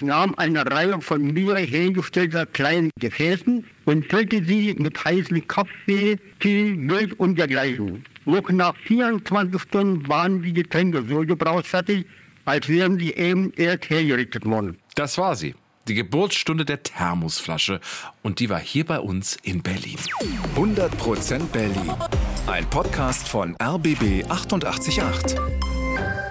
Ich nahm eine Reihe von mir hergestellter kleinen Gefäßen und füllte sie mit heißem Kaffee, Tee, Milch und dergleichen. Noch nach 24 Stunden waren die Getränke so gebrauchsfertig, als wären sie eben erst hergerichtet worden. Das war sie. Die Geburtsstunde der Thermosflasche. Und die war hier bei uns in Berlin. 100% Berlin. Ein Podcast von RBB 888.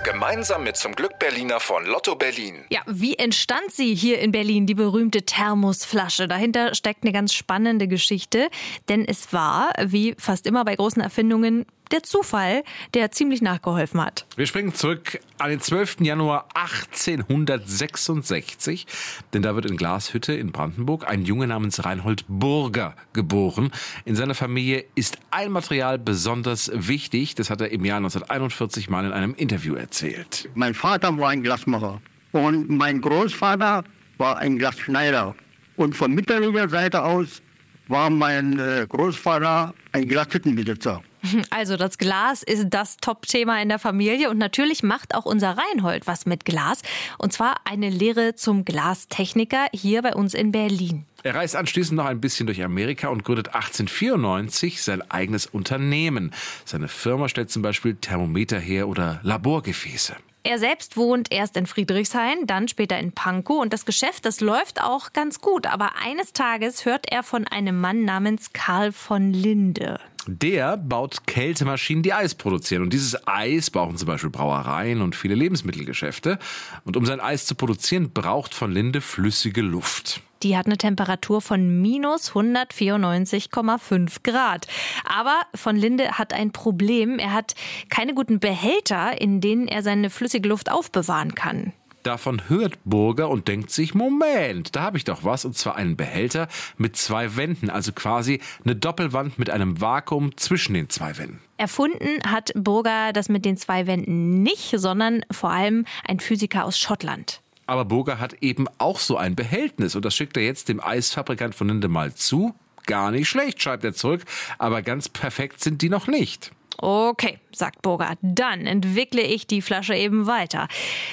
Gemeinsam mit zum Glück Berliner von Lotto Berlin. Ja, wie entstand sie hier in Berlin, die berühmte Thermosflasche? Dahinter steckt eine ganz spannende Geschichte, denn es war, wie fast immer bei großen Erfindungen, der Zufall, der ziemlich nachgeholfen hat. Wir springen zurück an den 12. Januar 1866, denn da wird in Glashütte in Brandenburg ein Junge namens Reinhold Burger geboren. In seiner Familie ist ein Material besonders wichtig, das hat er im Jahr 1941 mal in einem Interview erzählt. Mein Vater war ein Glasmacher und mein Großvater war ein Glasschneider. Und von mütterlicher Seite aus war mein äh, Großvater ein Glashüttenbesitzer. Also das Glas ist das Top-Thema in der Familie und natürlich macht auch unser Reinhold was mit Glas. Und zwar eine Lehre zum Glastechniker hier bei uns in Berlin. Er reist anschließend noch ein bisschen durch Amerika und gründet 1894 sein eigenes Unternehmen. Seine Firma stellt zum Beispiel Thermometer her oder Laborgefäße. Er selbst wohnt erst in Friedrichshain, dann später in Pankow und das Geschäft, das läuft auch ganz gut. Aber eines Tages hört er von einem Mann namens Karl von Linde. Der baut Kältemaschinen, die Eis produzieren. Und dieses Eis brauchen zum Beispiel Brauereien und viele Lebensmittelgeschäfte. Und um sein Eis zu produzieren, braucht von Linde flüssige Luft. Die hat eine Temperatur von minus 194,5 Grad. Aber von Linde hat ein Problem. Er hat keine guten Behälter, in denen er seine flüssige Luft aufbewahren kann. Davon hört Burger und denkt sich, Moment, da habe ich doch was, und zwar einen Behälter mit zwei Wänden, also quasi eine Doppelwand mit einem Vakuum zwischen den zwei Wänden. Erfunden hat Burger das mit den zwei Wänden nicht, sondern vor allem ein Physiker aus Schottland. Aber Burger hat eben auch so ein Behältnis und das schickt er jetzt dem Eisfabrikant von Linde mal zu. Gar nicht schlecht, schreibt er zurück, aber ganz perfekt sind die noch nicht. Okay, sagt Burger, dann entwickle ich die Flasche eben weiter.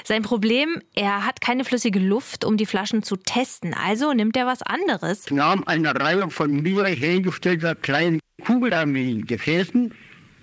Sein Problem, er hat keine flüssige Luft, um die Flaschen zu testen. Also nimmt er was anderes. Ich nahm eine Reihe von mir hergestellter kleinen kugelarmigen Gefäßen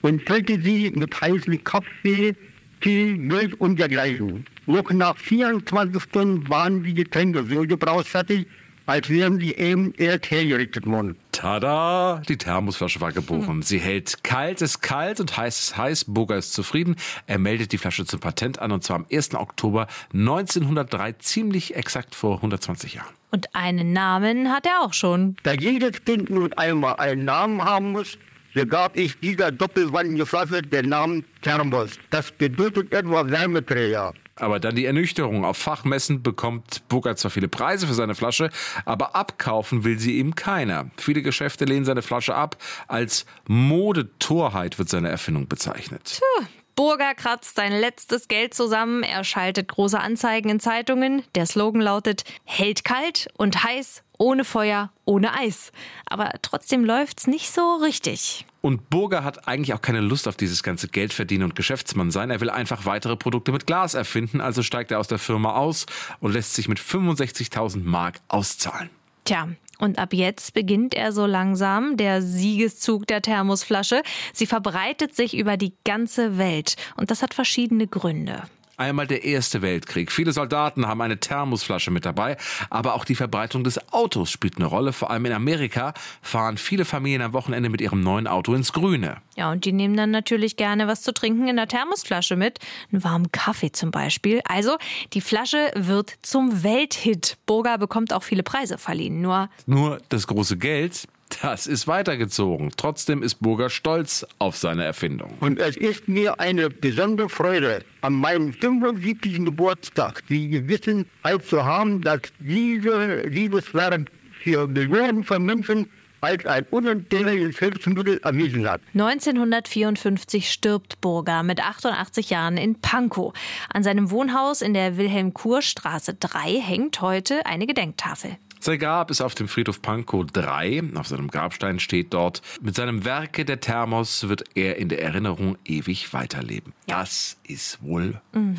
und füllte sie mit heißem Kaffee, Tee, Milch und dergleichen. Noch nach 24 Stunden waren die Getränke so gebrauchsfertig, als wären sie eben erst hergerichtet worden. Tada! Die Thermosflasche war geboren. Sie hält kalt, ist kalt und heiß ist heiß. Burger ist zufrieden. Er meldet die Flasche zum Patent an und zwar am 1. Oktober 1903, ziemlich exakt vor 120 Jahren. Und einen Namen hat er auch schon. Da jedes Kind nun einmal einen Namen haben muss, so gab ich dieser doppelwandigen Flasche den Namen Thermos. Das bedeutet etwa Wärmeträger. Aber dann die Ernüchterung. Auf Fachmessen bekommt Burger zwar viele Preise für seine Flasche, aber abkaufen will sie ihm keiner. Viele Geschäfte lehnen seine Flasche ab. Als Modetorheit wird seine Erfindung bezeichnet. Puh. Burger kratzt sein letztes Geld zusammen, er schaltet große Anzeigen in Zeitungen. Der Slogan lautet: hält kalt und heiß, ohne Feuer, ohne Eis. Aber trotzdem läuft's nicht so richtig. Und Burger hat eigentlich auch keine Lust auf dieses ganze Geldverdienen und Geschäftsmann sein. Er will einfach weitere Produkte mit Glas erfinden, also steigt er aus der Firma aus und lässt sich mit 65.000 Mark auszahlen. Tja, und ab jetzt beginnt er so langsam der Siegeszug der Thermosflasche. Sie verbreitet sich über die ganze Welt. Und das hat verschiedene Gründe. Einmal der Erste Weltkrieg. Viele Soldaten haben eine Thermosflasche mit dabei, aber auch die Verbreitung des Autos spielt eine Rolle. Vor allem in Amerika fahren viele Familien am Wochenende mit ihrem neuen Auto ins Grüne. Ja, und die nehmen dann natürlich gerne was zu trinken in der Thermosflasche mit. Einen warmen Kaffee zum Beispiel. Also, die Flasche wird zum Welthit. Burger bekommt auch viele Preise verliehen. Nur. Nur das große Geld das ist weitergezogen. Trotzdem ist Burger stolz auf seine Erfindung. Und es ist mir eine besondere Freude, an meinem 75. Geburtstag die Gewissenheit zu haben, dass diese Liebeswerk für Millionen von Menschen als ein unentbehrliches Hilfsmittel erwiesen hat. 1954 stirbt Burger mit 88 Jahren in Pankow. An seinem Wohnhaus in der Wilhelm-Kur-Straße 3 hängt heute eine Gedenktafel. Sein Grab ist auf dem Friedhof Pankow 3. Auf seinem Grabstein steht dort, mit seinem Werke der Thermos wird er in der Erinnerung ewig weiterleben. Ja. Das ist wohl mhm.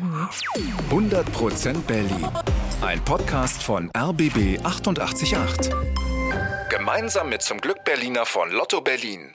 100% Berlin. Ein Podcast von RBB 888. Gemeinsam mit zum Glück Berliner von Lotto Berlin.